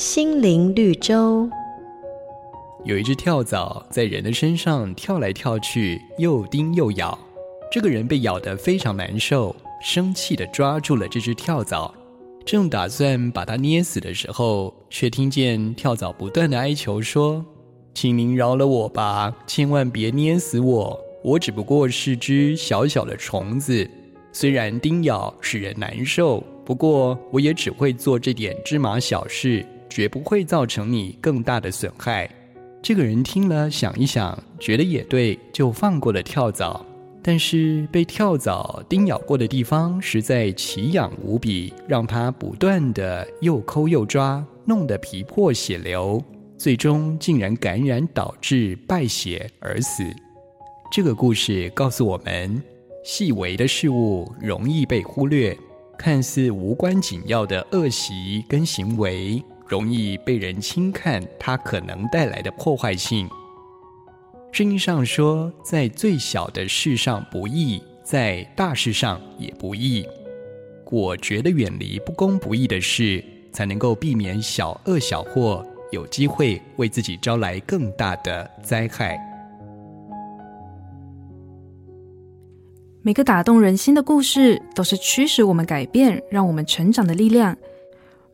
心灵绿洲。有一只跳蚤在人的身上跳来跳去，又叮又咬。这个人被咬得非常难受，生气地抓住了这只跳蚤，正打算把它捏死的时候，却听见跳蚤不断地哀求说：“请您饶了我吧，千万别捏死我，我只不过是只小小的虫子。”虽然叮咬使人难受，不过我也只会做这点芝麻小事，绝不会造成你更大的损害。这个人听了，想一想，觉得也对，就放过了跳蚤。但是被跳蚤叮咬过的地方实在奇痒无比，让他不断地又抠又抓，弄得皮破血流，最终竟然感染导致败血而死。这个故事告诉我们。细微的事物容易被忽略，看似无关紧要的恶习跟行为，容易被人轻看它可能带来的破坏性。圣经上说，在最小的事上不义，在大事上也不义。果决地远离不公不义的事，才能够避免小恶小祸有机会为自己招来更大的灾害。每个打动人心的故事，都是驱使我们改变、让我们成长的力量。